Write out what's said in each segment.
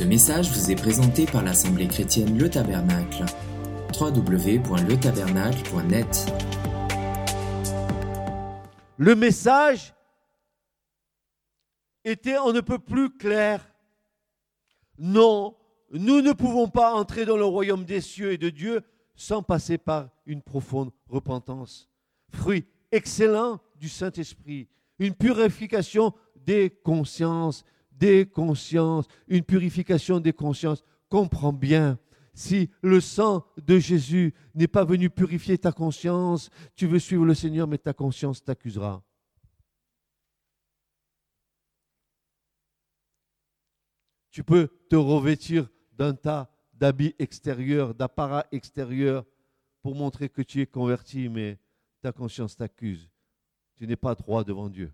Ce message vous est présenté par l'Assemblée chrétienne Le Tabernacle. www.letabernacle.net Le message était on ne peut plus clair. Non, nous ne pouvons pas entrer dans le royaume des cieux et de Dieu sans passer par une profonde repentance. Fruit excellent du Saint-Esprit, une purification des consciences, des consciences, une purification des consciences. Comprends bien, si le sang de Jésus n'est pas venu purifier ta conscience, tu veux suivre le Seigneur, mais ta conscience t'accusera. Tu peux te revêtir d'un tas d'habits extérieurs, d'apparats extérieurs pour montrer que tu es converti, mais ta conscience t'accuse. Tu n'es pas droit devant Dieu.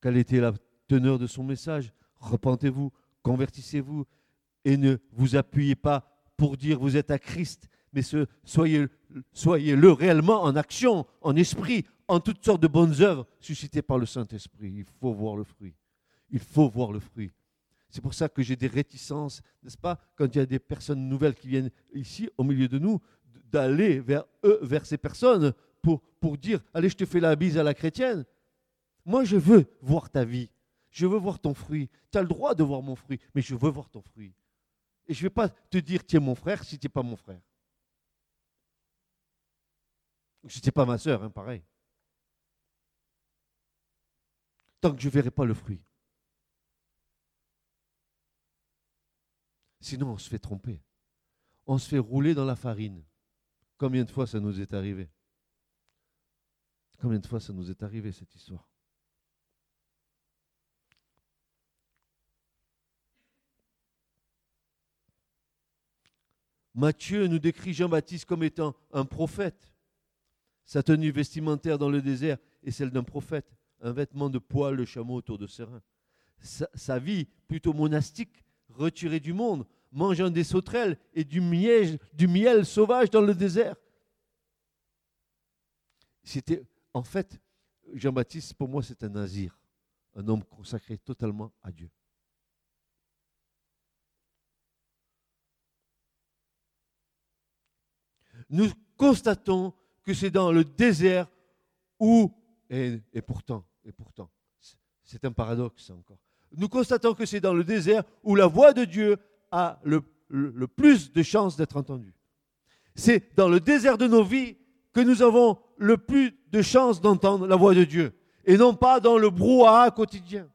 Quelle était la teneur de son message? Repentez-vous, convertissez-vous et ne vous appuyez pas pour dire vous êtes à Christ, mais soyez, soyez-le réellement en action, en esprit, en toutes sortes de bonnes œuvres suscitées par le Saint-Esprit. Il faut voir le fruit. Il faut voir le fruit. C'est pour ça que j'ai des réticences, n'est-ce pas, quand il y a des personnes nouvelles qui viennent ici, au milieu de nous, d'aller vers eux, vers ces personnes, pour dire, allez, je te fais la bise à la chrétienne. Moi, je veux voir ta vie. Je veux voir ton fruit. Tu as le droit de voir mon fruit, mais je veux voir ton fruit. Et je ne vais pas te dire, tu es mon frère si tu n'es pas mon frère. Si tu n'es pas ma soeur, hein, pareil. Tant que je ne verrai pas le fruit. Sinon, on se fait tromper. On se fait rouler dans la farine. Combien de fois ça nous est arrivé? Combien de fois ça nous est arrivé, cette histoire? Matthieu nous décrit Jean-Baptiste comme étant un prophète. Sa tenue vestimentaire dans le désert est celle d'un prophète, un vêtement de poil de chameau autour de ses reins. Sa, vie plutôt monastique, retirée du monde, mangeant des sauterelles et du miel, du miel sauvage dans le désert. C'était, en fait, Jean-Baptiste, pour moi, c'est un nazir, un homme consacré totalement à Dieu. Nous constatons que c'est dans le désert où, et, pourtant, et pourtant, c'est un paradoxe encore, nous constatons que c'est dans le désert où la voix de Dieu a le, plus de chances d'être entendue. C'est dans le désert de nos vies que nous avons le plus de chances d'entendre la voix de Dieu, et non pas dans le brouhaha quotidien.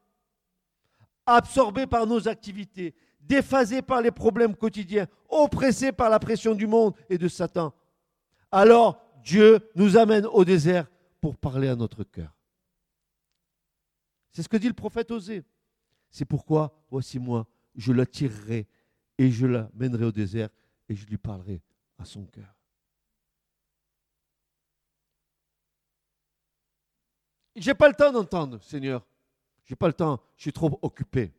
Absorbé par nos activités, déphasé par les problèmes quotidiens, oppressé par la pression du monde et de Satan, alors Dieu nous amène au désert pour parler à notre cœur. C'est ce que dit le prophète Osée. C'est pourquoi, voici moi, je l'attirerai et je l'amènerai au désert et je lui parlerai à son cœur. Je n'ai pas le temps d'entendre, Seigneur. Je n'ai pas le temps, je suis trop occupé.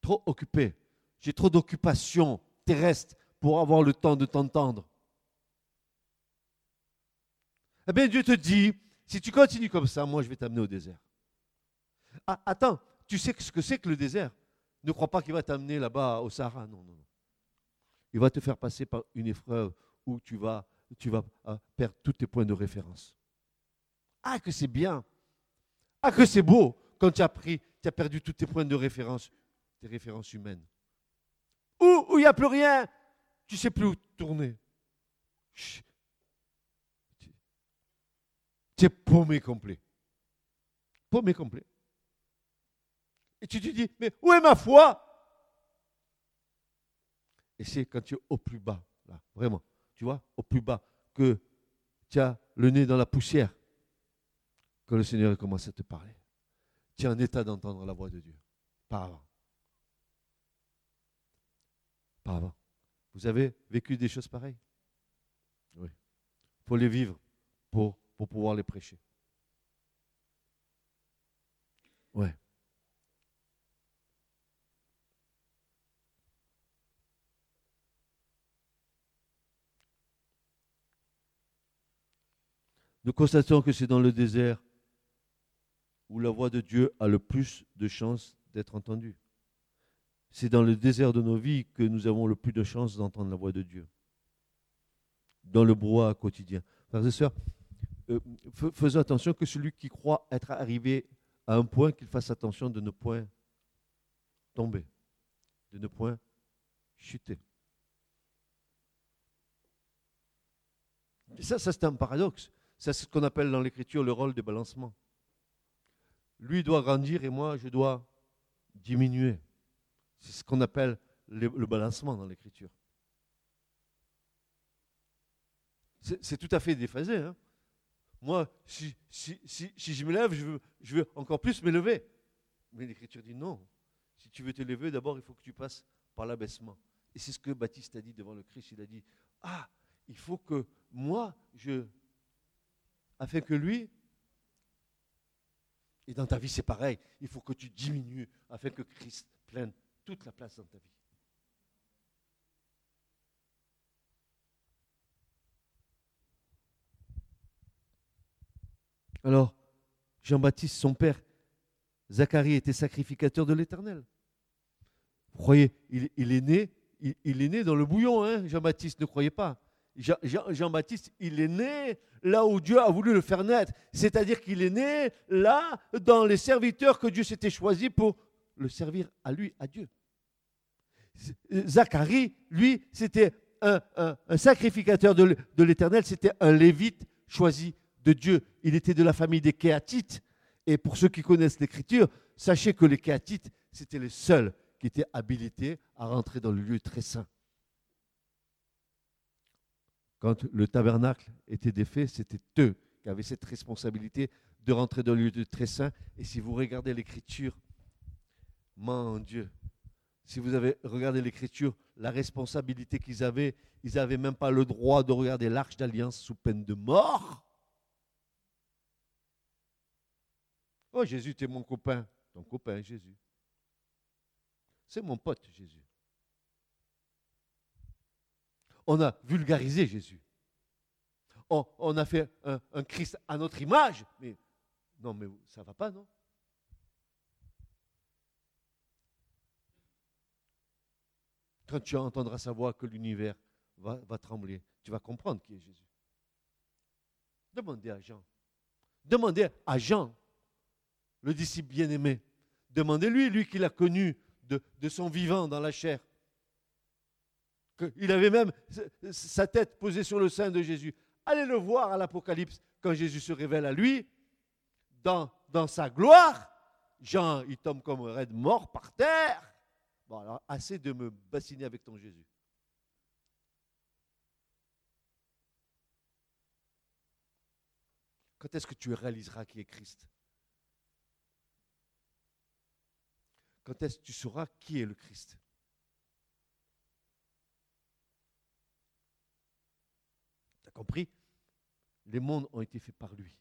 Trop occupé. J'ai trop d'occupations terrestre pour avoir le temps de t'entendre. Eh bien, Dieu te dit, si tu continues comme ça, moi, je vais t'amener au désert. Ah, attends, tu sais ce que c'est que le désert? Ne crois pas qu'il va t'amener là-bas au Sahara. Non, non, non. Il va te faire passer par une épreuve où tu vas, tu vas ah, perdre tous tes points de référence. Ah, que c'est bien. Ah, que c'est beau quand tu as pris, tu as perdu tous tes points de référence, tes références humaines où il n'y a plus rien, tu ne sais plus où tourner. Tu es paumé complet. Paumé complet. Et tu te dis, mais où est ma foi? Et c'est quand tu es au plus bas, là, vraiment, tu vois, au plus bas, que tu as le nez dans la poussière, que le Seigneur commence à te parler. Tu es en état d'entendre la voix de Dieu. Pas avant. Ah Vous avez vécu des choses pareilles? Oui. Il faut les vivre pour, pour pouvoir les prêcher. Ouais. Nous constatons que c'est dans le désert où la voix de Dieu a le plus de chances d'être entendue. C'est dans le désert de nos vies que nous avons le plus de chances d'entendre la voix de Dieu. Dans le brouhaha quotidien. Frères et sœurs, euh, faisons attention que celui qui croit être arrivé à un point, qu'il fasse attention de ne point tomber, de ne point chuter. ça, ça c'est un paradoxe. C'est ce qu'on appelle dans l'écriture le rôle de balancement. Lui doit grandir et moi, je dois diminuer. C'est ce qu'on appelle le, balancement dans l'écriture. C'est tout à fait déphasé. Hein. moi, si, si, si, je me lève, je veux, je veux encore plus m'élever. Mais l'écriture dit non. Si tu veux t'élever, d'abord, il faut que tu passes par l'abaissement. Et c'est ce que Baptiste a dit devant le Christ. Il a dit, ah, il faut que moi, je, afin que lui, et dans ta vie c'est pareil, il faut que tu diminues afin que Christ prenne toute la place dans ta vie. Alors, Jean-Baptiste, son père, Zacharie était sacrificateur de l'Éternel. Vous croyez, il, est né, il, est né dans le bouillon, hein, Jean-Baptiste, ne croyez pas. Jean-Baptiste, il est né là où Dieu a voulu le faire naître. C'est-à-dire qu'il est né là dans les serviteurs que Dieu s'était choisi pour le servir à lui, à Dieu. Zacharie, lui, c'était un, sacrificateur de l'Éternel, c'était un lévite choisi de Dieu. Il était de la famille des Kéatites. Et pour ceux qui connaissent l'Écriture, sachez que les Kéatites, c'était les seuls qui étaient habilités à rentrer dans le lieu très saint. Quand le tabernacle était défait, c'était eux qui avaient cette responsabilité de rentrer dans le lieu très saint. Et si vous regardez l'Écriture, mon Dieu, si vous avez regardé l'Écriture, la responsabilité qu'ils avaient, ils n'avaient même pas le droit de regarder l'arche d'alliance sous peine de mort. Oh Jésus, tu es mon copain. Ton copain, Jésus. C'est mon pote, Jésus on a vulgarisé Jésus. On, a fait un, Christ à notre image. Mais non, mais ça ne va pas, non? Quand tu entendras sa voix que l'univers va, trembler, tu vas comprendre qui est Jésus. Demandez à Jean. Demandez à Jean, le disciple bien-aimé. Demandez-lui, lui qui l'a connu de son vivant dans la chair. Il avait même sa tête posée sur le sein de Jésus. Allez le voir à l'Apocalypse quand Jésus se révèle à lui dans, dans sa gloire. Jean, il tombe comme un raide mort par terre. Bon, alors, assez de me bassiner avec ton Jésus. Quand est-ce que tu réaliseras qui est Christ? Quand est-ce que tu sauras qui est le Christ? Compris? Les mondes ont été faits par lui.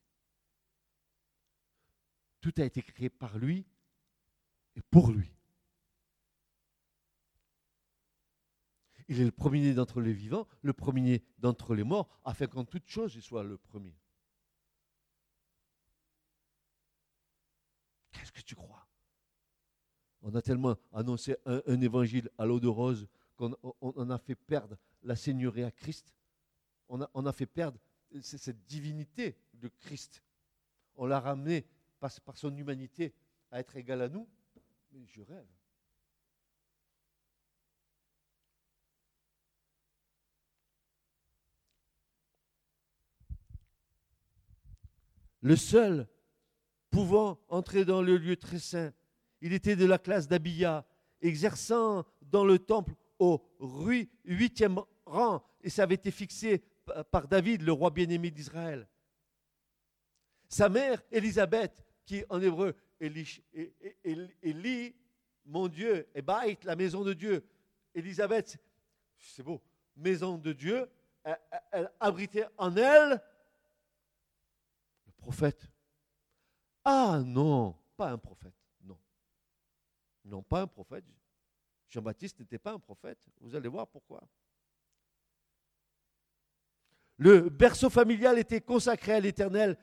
Tout a été créé par lui et pour lui. Il est le premier d'entre les vivants, le premier d'entre les morts, afin qu'en toute chose il soit le premier. Qu'est-ce que tu crois? On a tellement annoncé un, évangile à l'eau de rose qu'on a fait perdre la seigneurie à Christ on a, fait perdre cette divinité de Christ. On l'a ramené par, son humanité à être égal à nous. Mais je rêve. Le seul pouvant entrer dans le lieu très saint, il était de la classe d'Abia, exerçant dans le temple au huitième rang, et ça avait été fixé par David, le roi bien-aimé d'Israël. Sa mère, Élisabeth, qui en hébreu, Élie, mon Dieu, et Baït, la maison de Dieu. Élisabeth, c'est beau, maison de Dieu, elle, abritait en elle le Ah non, pas un prophète, non. Non, pas un prophète. Jean-Baptiste n'était pas un prophète. Vous allez voir pourquoi. Le berceau familial était consacré à l'Éternel.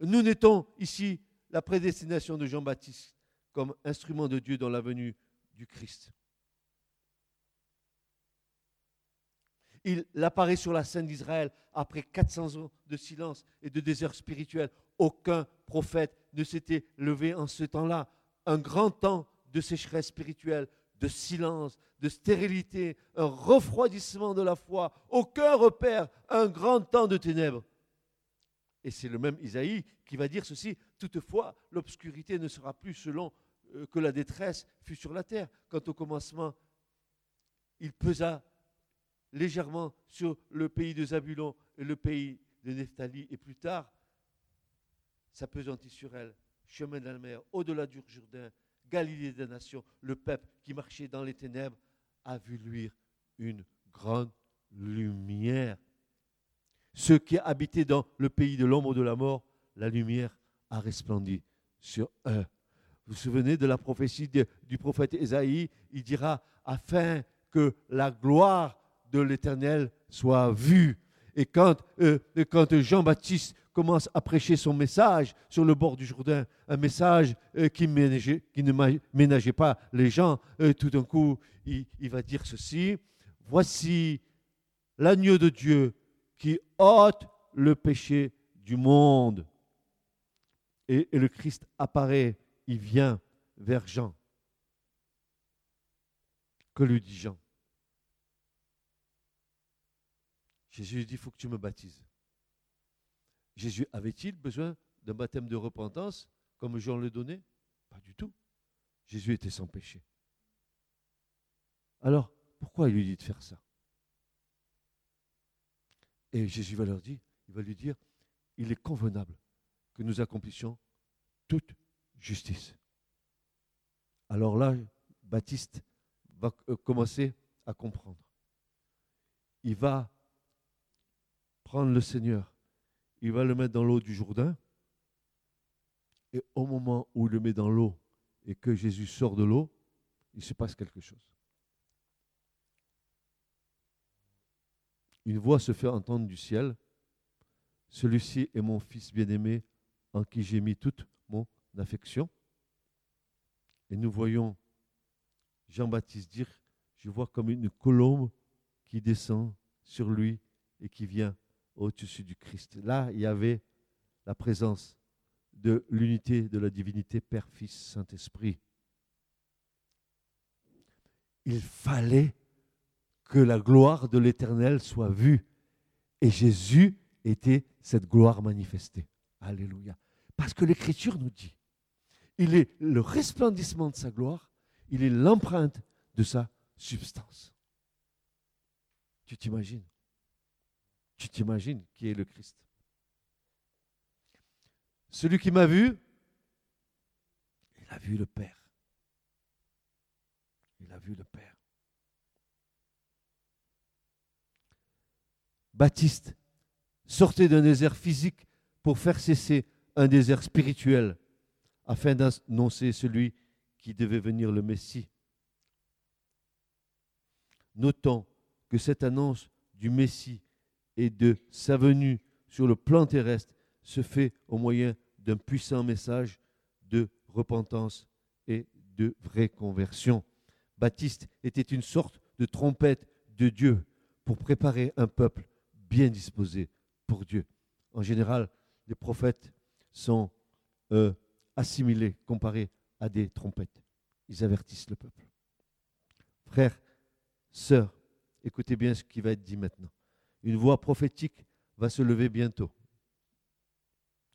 Nous n'étons ici la prédestination de Jean-Baptiste comme instrument de Dieu dans la venue du Christ. Il apparaît sur la scène d'Israël après 400 ans de silence et de désert spirituel. Aucun prophète ne s'était levé en ce temps-là. Un grand temps de sécheresse spirituelle, de silence, de stérilité, un refroidissement de la foi. Aucun repère, un grand temps de ténèbres. Et c'est le même Isaïe qui va dire ceci, toutefois, l'obscurité ne sera plus selon euh, que la détresse fut sur la terre. Quand au commencement, il pesa légèrement sur le pays de Zabulon et le pays de Nephtali, et plus tard, s'apesantit sur elle, chemin de la mer, au-delà du Jourdain, Galilée des nations, le peuple qui marchait dans les ténèbres a vu luire une grande lumière. Ceux qui habitaient dans le pays de l'ombre de la mort, la lumière a resplendi sur eux. Vous vous souvenez de la prophétie du prophète Ésaïe? Il dira, afin que la gloire de l'Éternel soit vue. Et quand, euh, Jean-Baptiste commence à prêcher son message sur le bord du Jourdain, un message euh, qui, qui, ne ménageait pas les gens, euh, tout d'un coup, il, va dire ceci, voici l'agneau de Dieu qui ôte le péché du monde. et le Christ apparaît, il vient vers Jean. Que lui dit Jean? Jésus lui dit, il faut que tu me baptises. Jésus avait-il besoin d'un baptême de repentance comme Jean le donnait? Pas du tout. Jésus était sans péché. Alors, pourquoi il lui dit de faire ça? Et Jésus va leur dire, il va lui dire, il est convenable que nous accomplissions toute justice. Alors là, Baptiste va euh, commencer à comprendre. Il va prendre le Seigneur il va le mettre dans l'eau du Jourdain. Et au moment où il le met dans l'eau et que Jésus sort de l'eau, il se passe quelque chose. Une voix se fait entendre du ciel. Celui-ci est mon fils bien-aimé en qui j'ai mis toute mon affection. Et nous voyons Jean-Baptiste dire, je vois comme une colombe qui descend sur lui et qui vient au-dessus du Christ. Là, il y avait la présence de l'unité de la divinité Père, Fils, Saint-Esprit. Il fallait que la gloire de l'Éternel soit vue. Et Jésus était cette gloire manifestée. Alléluia. Parce que l'Écriture nous dit, il est le resplendissement de sa gloire, il est l'empreinte de sa substance. Tu t'imagines? Tu t'imagines qui est le Christ? Celui qui m'a vu, il a vu le Père. Il a vu le Père. Baptiste sortait d'un désert physique pour faire cesser un désert spirituel afin d'annoncer celui qui devait venir le Messie. Notons que cette annonce du Messie et de sa venue sur le plan terrestre se fait au moyen d'un puissant message de repentance et de vraie conversion. Baptiste était une sorte de trompette de Dieu pour préparer un peuple bien disposé pour Dieu. En général, les prophètes sont euh, assimilés, comparés à des trompettes. Ils avertissent le peuple. Frères, sœurs, écoutez bien ce qui va être dit maintenant une voix prophétique va se lever bientôt.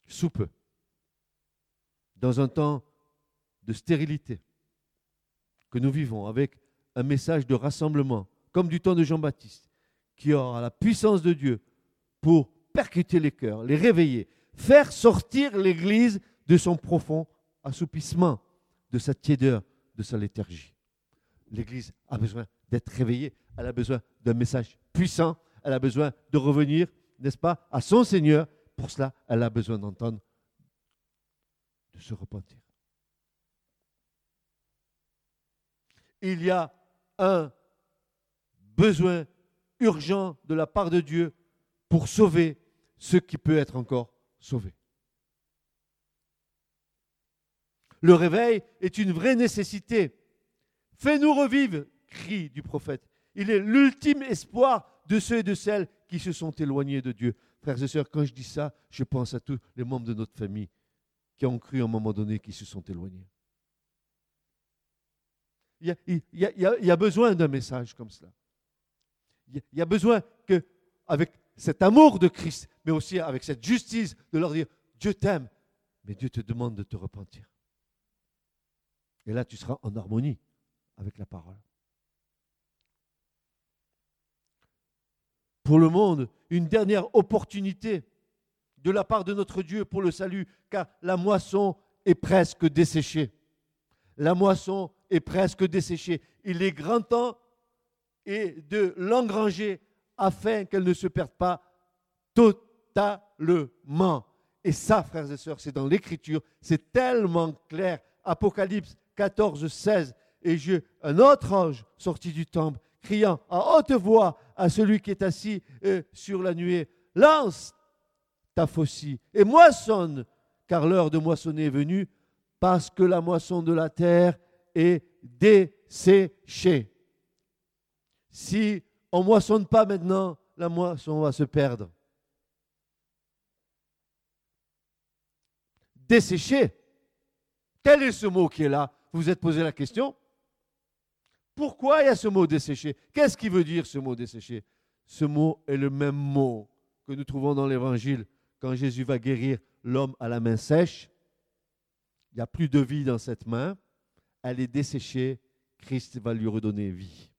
Sous peu. Dans un temps de stérilité que nous vivons, avec un message de rassemblement, comme du temps de Jean-Baptiste, qui aura la puissance de Dieu pour percuter les cœurs, les réveiller, faire sortir l'Église de son profond assoupissement, de sa tiédeur, de sa léthargie. L'Église a besoin d'être réveillée, elle a besoin d'un message puissant elle a besoin de revenir, n'est-ce pas, à son Seigneur. Pour cela, elle a besoin d'entendre, de se repentir. Il y a un besoin urgent de la part de Dieu pour sauver ce qui peut être encore sauvé. Le réveil est une vraie nécessité. Fais-nous revivre, crie du prophète. Il est l'ultime espoir de ceux et de celles qui se sont éloignés de Dieu. Frères et sœurs, quand je dis ça, je pense à tous les membres de notre famille qui ont cru à un moment donné qui se sont éloignés. Il y a, besoin d'un message comme cela. Il y a besoin que, avec cet amour de Christ, mais aussi avec cette justice, de leur dire Dieu t'aime, mais Dieu te demande de te repentir. Et là, tu seras en harmonie avec la parole. Pour le monde, une dernière opportunité de la part de notre Dieu pour le salut, car la moisson est presque desséchée. La moisson est presque desséchée. Il est grand temps et de l'engranger afin qu'elle ne se perde pas totalement. Et ça, frères et sœurs, c'est dans l'Écriture, c'est tellement clair. Apocalypse 14, 16. Et j'ai un autre ange sorti du temple, criant à haute voix à celui qui est assis euh, sur la nuée, lance ta faucille et moissonne, car l'heure de moissonner est venue, parce que la moisson de la terre est desséchée. Si on ne moissonne pas maintenant, la moisson va se perdre. Desséché. Quel est ce mot qui est là? Vous vous êtes posé la question? Pourquoi il y a ce mot desséché? Qu'est-ce qui veut dire ce mot desséché? Ce mot est le même mot que nous trouvons dans l'Évangile quand Jésus va guérir l'homme à la main sèche. Il n'y a plus de vie dans cette main. Elle est desséchée. Christ va lui redonner vie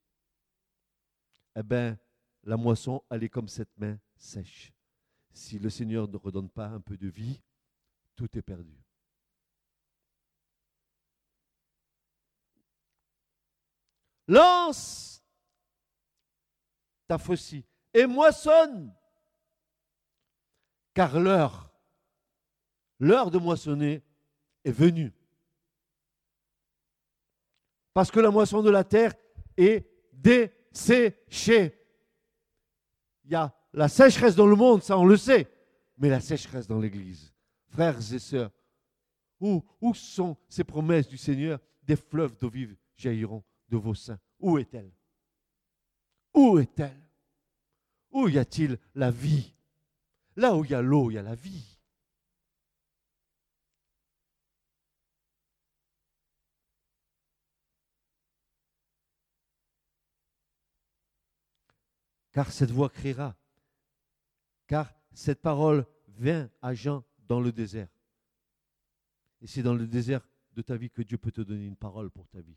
eh bien, la moisson, elle est comme cette main sèche. Si le Seigneur ne redonne pas un peu de vie, tout est perdu. Lance ta faucille et moissonne, car l'heure, l'heure de moissonner est venue. Parce que la moisson de la terre est dé séché. Il y a la sécheresse dans le monde, ça on le sait, mais la sécheresse dans l'Église. Frères et sœurs, où, où sont ces promesses du Seigneur? Des fleuves d'eau vive jailliront de vos seins. Où est-elle? Où est-elle? Où y a-t-il la vie? Là où il y a l'eau, il y a la vie. car cette voix criera, car cette parole vient à Jean dans le désert. Et c'est dans le désert de ta vie que Dieu peut te donner une parole pour ta vie.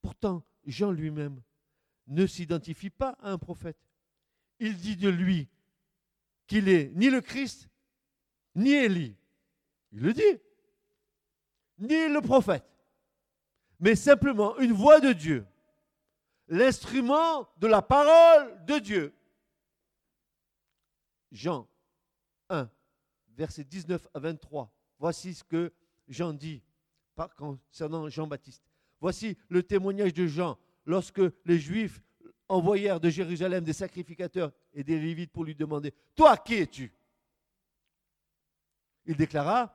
Pourtant, Jean lui-même ne s'identifie pas à un prophète. Il dit de lui qu'il est ni le Christ, ni Élie. Il le dit ni le prophète, mais simplement une voix de Dieu, l'instrument de la parole de Dieu. Jean 1, versets 19 à 23. Voici ce que Jean dit concernant Jean-Baptiste. Voici le témoignage de Jean lorsque les Juifs envoyèrent de Jérusalem des sacrificateurs et des Lévites pour lui demander Toi, qui es-tu? Il déclara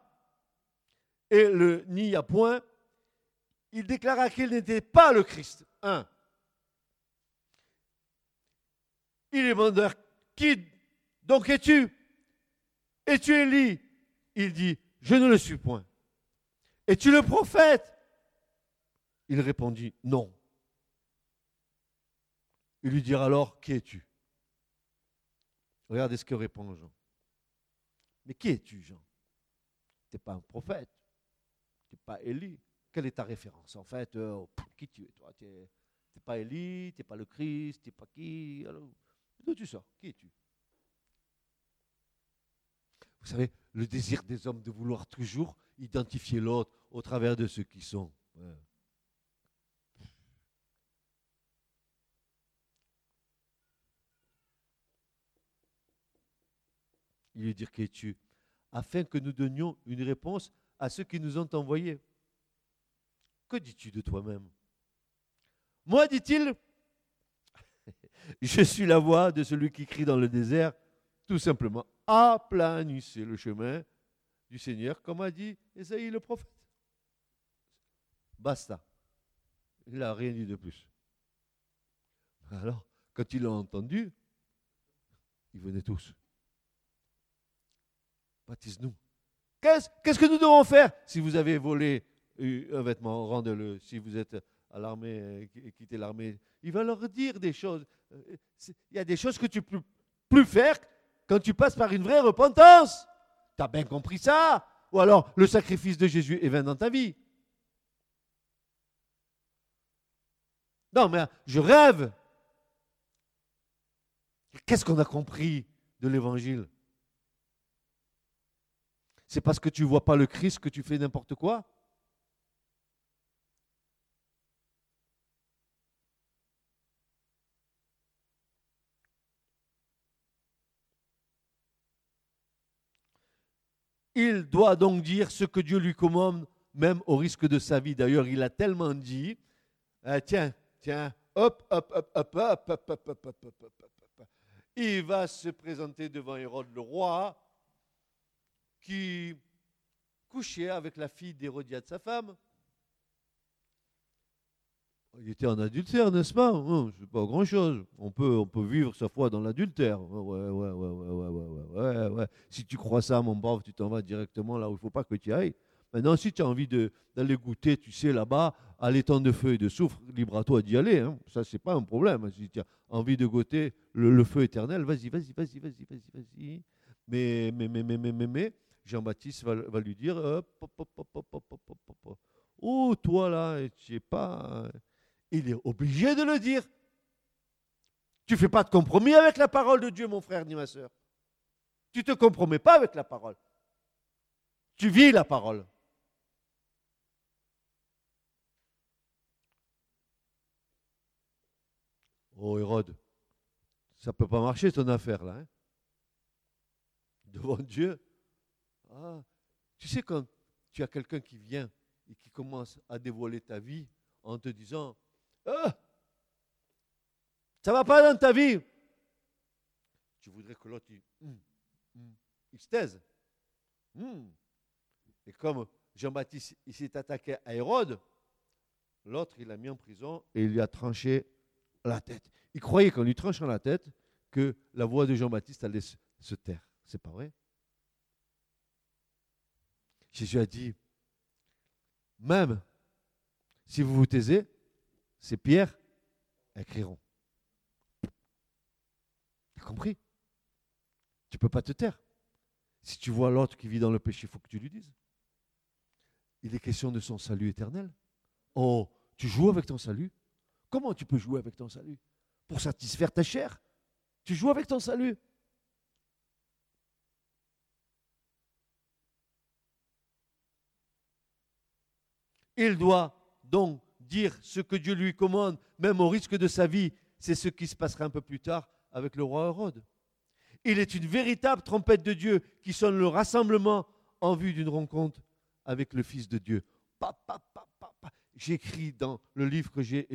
et le nid à point, il déclara qu'il n'était pas le Christ. Un. Il demanda Qui donc es-tu? Es-tu Élie Il dit Je ne le suis point. Es-tu le prophète Il répondit Non. Il lui dira alors Qui es-tu? Regardez ce que répond Jean. Mais qui es-tu, Jean? Tu n'es pas un prophète. Pas Élie. Quelle est ta référence? En fait, euh, qui tu es toi? Tu n'es pas Élie, tu n'es pas le Christ, tu n'es pas qui? Alors, D'où tu sors? Qui es-tu? Vous savez, le désir des hommes de vouloir toujours identifier l'autre au travers de ce qui sont. Il veut dire qui es-tu Afin que nous donnions une réponse à ceux qui nous ont envoyés? Que dis-tu de toi-même? Moi, dit-il, je suis la voix de celui qui crie dans le désert, tout simplement, aplanissez le chemin du Seigneur, comme a dit Esaïe le prophète. Basta. Il n'a rien dit de plus. Alors, quand ils l'ont entendu, ils venaient tous. Baptise-nous. Qu'est-ce que nous devons faire si vous avez volé un vêtement? Rendez-le. Si vous êtes à l'armée, quittez l'armée, il va leur dire des choses. Euh, il y a des choses que tu ne peux plus faire quand tu passes par une vraie repentance. Tu as bien compris ça Ou alors le sacrifice de Jésus est vain dans ta vie Non, mais je rêve. Qu'est-ce qu'on a compris de l'évangile? C'est parce que tu ne vois pas le Christ que tu fais n'importe quoi? Il doit donc dire ce que Dieu lui commande, même au risque de sa vie. D'ailleurs, il a tellement dit, tiens, tiens, hop, hop, hop, hop, hop, hop, hop, hop, hop, hop, hop, Il va se présenter devant Hérode le roi, qui couchait avec la fille d'Hérodiade, sa femme. Il était en adultère, n'est-ce pas C'est pas grand-chose. On peut, on peut vivre sa foi dans l'adultère. Ouais, ouais, ouais, ouais, ouais, ouais, ouais, Si tu crois ça, mon brave, tu t'en vas directement là où il ne faut pas que tu ailles. Maintenant, si tu as envie d'aller goûter, tu sais, là-bas, à l'étang de feu et de soufre, libre à toi d'y aller. Hein. Ça, c'est pas un problème. Si tu as envie de goûter le, feu éternel, vas-y, vas-y, vas-y, vas-y, vas-y, vas-y. Mais, mais, mais, mais, mais, mais, mais Jean-Baptiste va, lui dire, hop, hop, hop, hop, oh, toi là, tu n'es pas il est obligé de le dire. Tu ne fais pas de compromis avec la parole de Dieu, mon frère ni ma soeur. Tu ne te compromets pas avec la parole. Tu vis la parole. Oh Hérode, ça ne peut pas marcher ton affaire là. Hein. Devant Dieu. Ah, tu sais quand tu as quelqu'un qui vient et qui commence à dévoiler ta vie en te disant ah! ça ne va pas dans ta vie. Tu voudrais que l'autre, il, hum, hum, se taise. Hum. Et comme Jean-Baptiste s'est attaqué à Hérode, l'autre, il l'a mis en prison et il lui a tranché la tête. Il croyait qu'en lui tranchant la tête, que la voix de Jean-Baptiste allait se taire. C'est pas vrai? Jésus a dit, même si vous vous taisez, ces pierres écriront. Tu as compris? Tu peux pas te taire. Si tu vois l'autre qui vit dans le péché, il faut que tu lui dises. Il est question de son salut éternel. Oh, tu joues avec ton salut Comment tu peux jouer avec ton salut? Pour satisfaire ta chair? Tu joues avec ton salut Il doit donc dire ce que Dieu lui commande, même au risque de sa vie, c'est ce qui se passera un peu plus tard avec le roi Hérode. Il est une véritable trompette de Dieu qui sonne le rassemblement en vue d'une rencontre avec le Fils de Dieu. J'écris dans le livre que j'ai,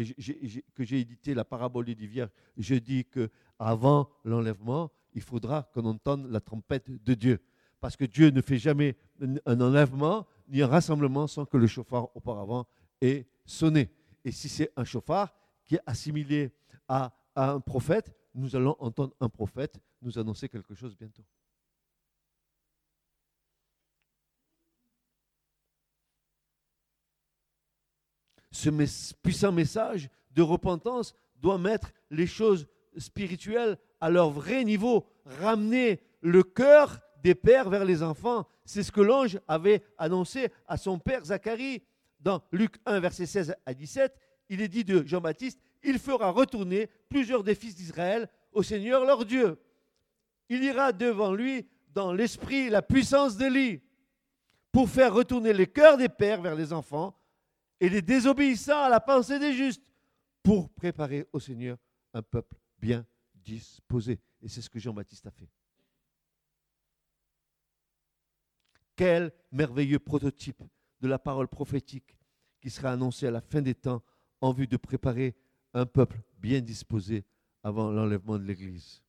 édité, la parabole des Vierge, je dis que avant l'enlèvement, il faudra qu'on entende la trompette de Dieu. Parce que Dieu ne fait jamais un enlèvement ni un rassemblement sans que le chauffard auparavant ait sonner. Et si c'est un chauffard qui est assimilé à, un prophète, nous allons entendre un prophète nous annoncer quelque chose bientôt. Ce puissant message de repentance doit mettre les choses spirituelles à leur vrai niveau, ramener le cœur des pères vers les enfants. C'est ce que l'ange avait annoncé à son père Zacharie dans Luc 1, verset 16 à 17, il est dit de Jean-Baptiste, il fera retourner plusieurs des fils d'Israël au Seigneur leur Dieu. Il ira devant lui dans l'esprit la puissance d'Élie pour faire retourner les cœurs des pères vers les enfants et les désobéissants à la pensée des justes pour préparer au Seigneur un peuple bien disposé. Et c'est ce que Jean-Baptiste a fait. Quel merveilleux prototype de la parole prophétique qui sera annoncée à la fin des temps en vue de préparer un peuple bien disposé avant l'enlèvement de l'Église.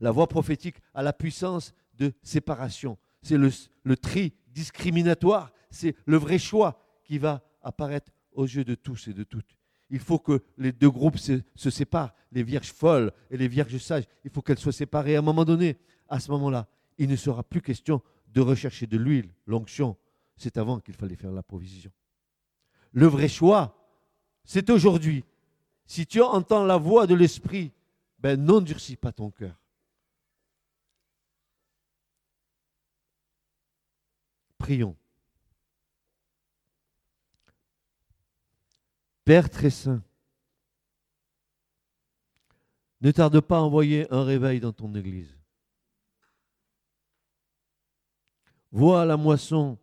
La voix prophétique a la puissance de séparation. C'est le, tri discriminatoire. C'est le vrai choix qui va apparaître aux yeux de tous et de toutes. Il faut que les deux groupes se, se séparent, les vierges folles et les vierges sages. Il faut qu'elles soient séparées à un moment donné. À ce moment-là, il ne sera plus question de rechercher de l'huile, l'onction. C'est avant qu'il fallait faire la provision. Le vrai choix, c'est aujourd'hui. Si tu entends la voix de l'Esprit, ben n'endurcis pas ton cœur. Prions. Père très saint, ne tarde pas à envoyer un réveil dans ton Église. Vois la moisson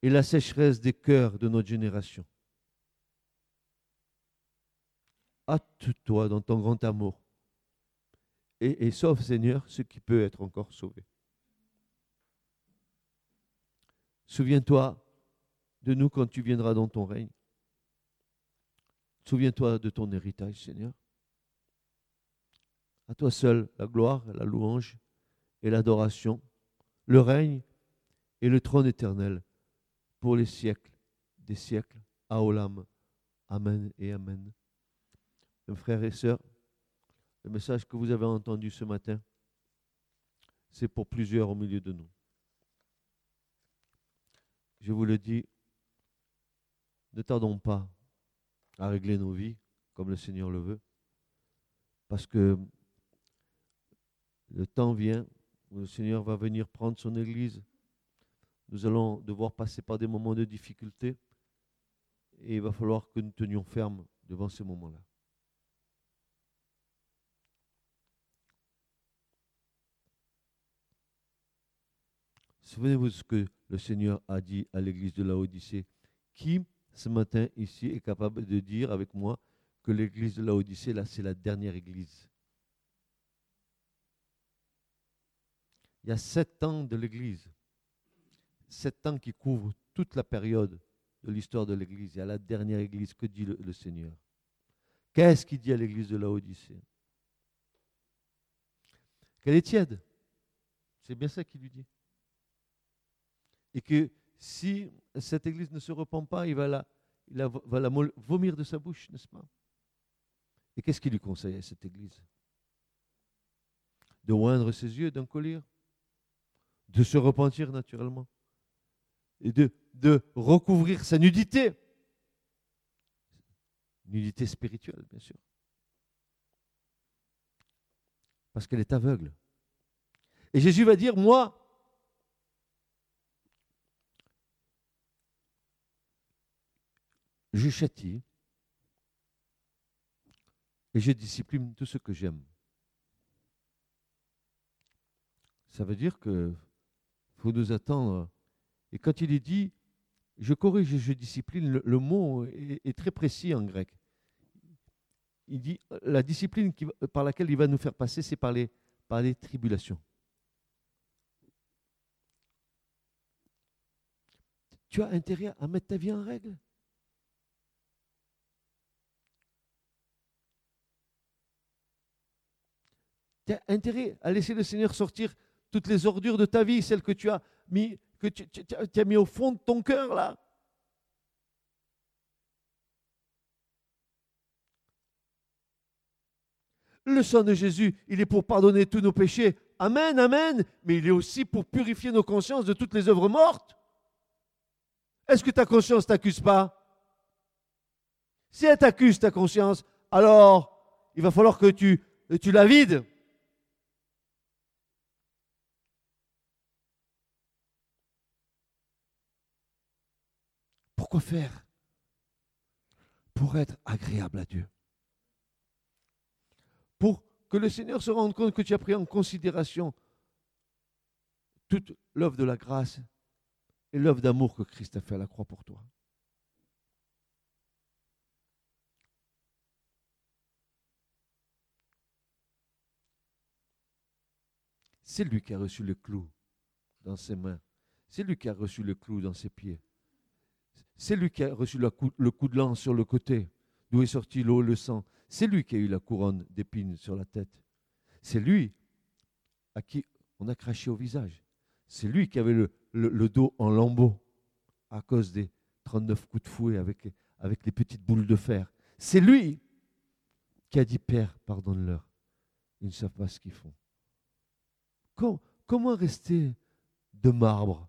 et la sécheresse des cœurs de notre génération. Hâte-toi dans ton grand amour et, et sauve, Seigneur, ce qui peut être encore sauvé. Souviens-toi de nous quand tu viendras dans ton règne. Souviens-toi de ton héritage, Seigneur. À toi seul la gloire, la louange et l'adoration, le règne et le trône éternel pour les siècles des siècles. Aolam. Amen et Amen. Mes frères et sœurs, le message que vous avez entendu ce matin, c'est pour plusieurs au milieu de nous. Je vous le dis, ne tardons pas à régler nos vies comme le Seigneur le veut, parce que le temps vient où le Seigneur va venir prendre son Église nous allons devoir passer par des moments de difficulté et il va falloir que nous tenions ferme devant ces moments-là. Souvenez-vous de ce que le Seigneur a dit à l'église de la Odyssée. Qui, ce matin, ici, est capable de dire avec moi que l'église de la Odyssée, là, c'est la dernière église? Il y a sept ans de l'église sept ans qui couvrent toute la période de l'histoire de l'Église. Et à la dernière Église, que dit le, Seigneur. Qu'est-ce qu'il dit à l'Église de la Odyssée Qu'elle est tiède. C'est bien ça qu'il lui dit. Et que si cette Église ne se repent pas, il va la, vomir de sa bouche, n'est-ce pas? Et qu'est-ce qu'il lui conseille à cette Église? De oindre ses yeux d'un collier De se repentir naturellement? De, de recouvrir sa nudité. Nudité spirituelle, bien sûr. Parce qu'elle est aveugle. Et Jésus va dire, moi, je châtie et je discipline tout ce que j'aime. Ça veut dire que faut nous attendre et quand il dit, je corrige et je discipline, le, mot est, très précis en grec. Il dit, la discipline par laquelle il va nous faire passer, c'est par les, par les tribulations. Tu as intérêt à mettre ta vie en règle? Tu as intérêt à laisser le Seigneur sortir toutes les ordures de ta vie, celles que tu as mis que tu, as mis au fond de ton cœur là. Le sang de Jésus, il est pour pardonner tous nos péchés. Amen, amen. Mais il est aussi pour purifier nos consciences de toutes les œuvres mortes. Est-ce que ta conscience t'accuse pas? Si elle t'accuse, ta conscience, alors il va falloir que tu, tu la vides. Faire Pour être agréable à Dieu? Pour que le Seigneur se rende compte que tu as pris en considération toute l'œuvre de la grâce et l'œuvre d'amour que Christ a fait à la croix pour toi. C'est lui qui a reçu le clou dans ses mains. C'est lui qui a reçu le clou dans ses pieds. C'est lui qui a reçu le coup, de lance sur le côté, d'où est sorti l'eau et le sang. C'est lui qui a eu la couronne d'épines sur la tête. C'est lui à qui on a craché au visage. C'est lui qui avait le, dos en lambeaux à cause des 39 coups de fouet avec, les petites boules de fer. C'est lui qui a dit Père, pardonne-leur. Ils ne savent pas ce qu'ils font. Comment rester de marbre?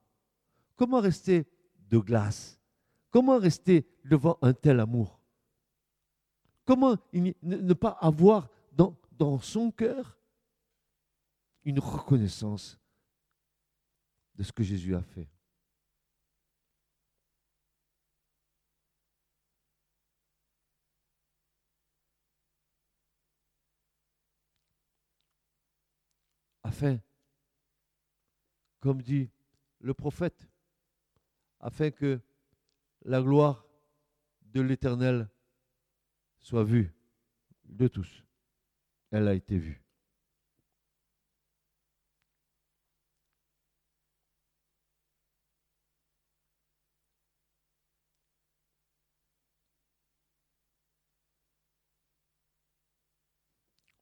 Comment rester de glace? Comment rester devant un tel amour? Comment ne pas avoir dans, son cœur une reconnaissance de ce que Jésus a fait? Afin, comme dit le prophète, afin que la gloire de l'Éternel soit vue de tous. Elle a été vue.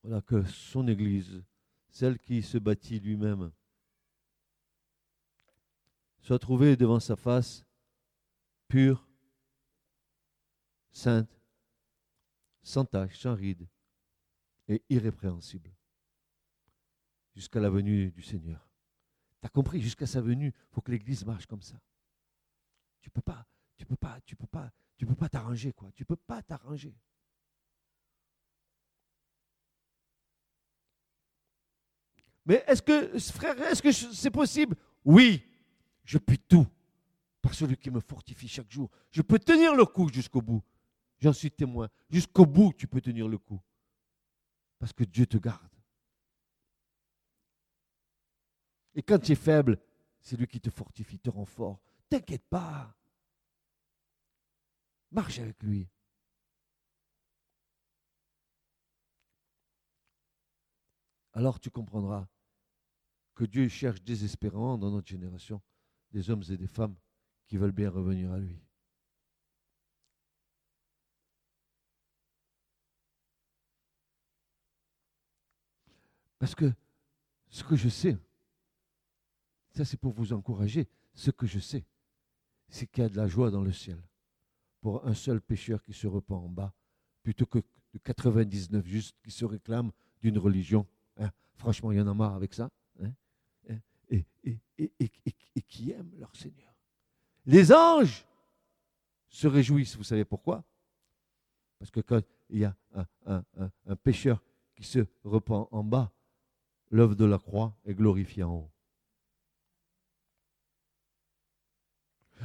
Voilà que son Église, celle qui se bâtit lui-même, soit trouvée devant sa face pure, sainte, sans tache, sans ride et irrépréhensible, jusqu'à la venue du Seigneur. Tu as compris, jusqu'à sa venue, il faut que l'Église marche comme ça. Tu peux pas, tu peux pas, tu peux pas, tu peux pas t'arranger, quoi. Tu peux pas t'arranger. Mais est-ce que, frère, est-ce que c'est possible? Oui, je puis tout par celui qui me fortifie chaque jour. Je peux tenir le coup jusqu'au bout. J'en suis témoin. Jusqu'au bout, tu peux tenir le coup. Parce que Dieu te garde. Et quand tu es faible, c'est lui qui te fortifie, te rend fort. T'inquiète pas. Marche avec lui. Alors tu comprendras que Dieu cherche désespérément dans notre génération des hommes et des femmes qui veulent bien revenir à lui. Parce que ce que je sais, ça c'est pour vous encourager, ce que je sais, c'est qu'il y a de la joie dans le ciel pour un seul pécheur qui se repent en bas, plutôt que de 99 justes qui se réclament d'une religion. Hein. Franchement, il y en a marre avec ça. Hein. et, et, qui aiment leur Seigneur. Les anges se réjouissent. Vous savez pourquoi? Parce que quand il y a un, pécheur qui se repent en bas, l'œuvre de la croix est glorifiée en haut.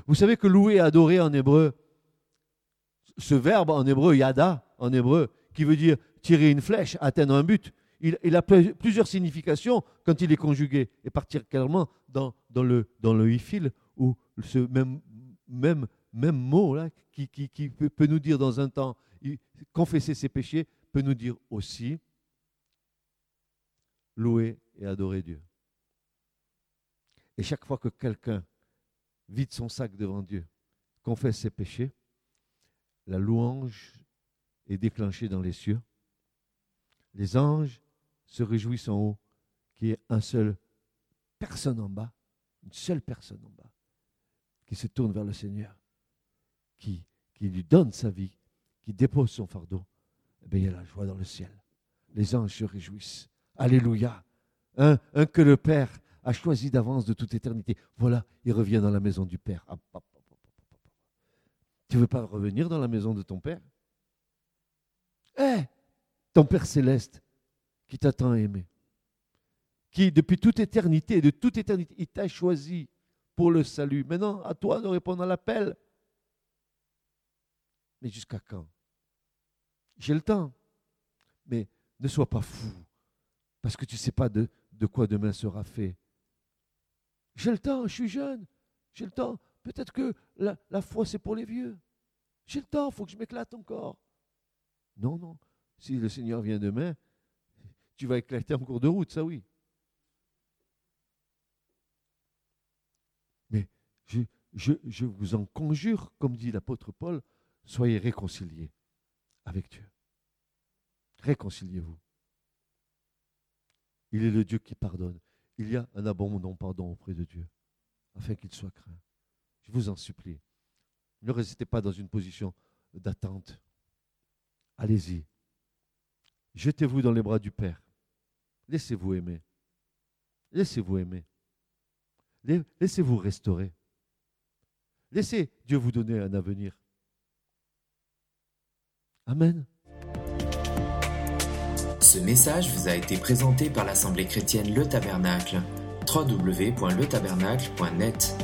Vous savez que louer et adorer en hébreu, ce verbe en hébreu, yada, en hébreu, qui veut dire tirer une flèche, atteindre un but, il, a plusieurs significations quand il est conjugué, et particulièrement dans, dans le, dans le où ce même, même, même mot là, qui, qui, qui peut, nous dire dans un temps confesser ses péchés, peut nous dire aussi louer et adorer Dieu. Et chaque fois que quelqu'un vide son sac devant Dieu, confesse ses péchés, la louange est déclenchée dans les cieux. Les anges se réjouissent en haut qu'il y ait un seul personne en bas, une seule personne en bas, qui se tourne vers le Seigneur, qui, lui donne sa vie, qui dépose son fardeau. Eh il y a la joie dans le ciel. Les anges se réjouissent. Alléluia. Un, un que le Père a choisi d'avance de toute éternité. Voilà, il revient dans la maison du Père. Tu ne veux pas revenir dans la maison de ton Père? Eh, ton Père céleste, qui t'a tant aimé, qui depuis toute éternité, de toute éternité, il t'a choisi pour le salut. Maintenant, à toi de répondre à l'appel. Mais jusqu'à quand? J'ai le temps. Mais ne sois pas fou, parce que tu ne sais pas de, quoi demain sera fait. J'ai le temps, je suis jeune, j'ai le temps. Peut-être que la, la foi, c'est pour les vieux. J'ai le temps, il faut que je m'éclate encore. Non, non. Si le Seigneur vient demain, tu vas éclater en cours de route, ça oui. Je, vous en conjure, comme dit l'apôtre Paul, soyez réconciliés avec Dieu. Réconciliez-vous. Il est le Dieu qui pardonne. Il y a un abondant pardon auprès de Dieu, afin qu'il soit craint. Je vous en supplie. Ne restez pas dans une position d'attente. Allez-y. Jetez-vous dans les bras du Père. Laissez-vous aimer. Laissez-vous aimer. Laissez-vous restaurer. Laissez Dieu vous donner un avenir. Amen. Ce message vous a été présenté par l'Assemblée chrétienne Le Tabernacle. www.letabernacle.net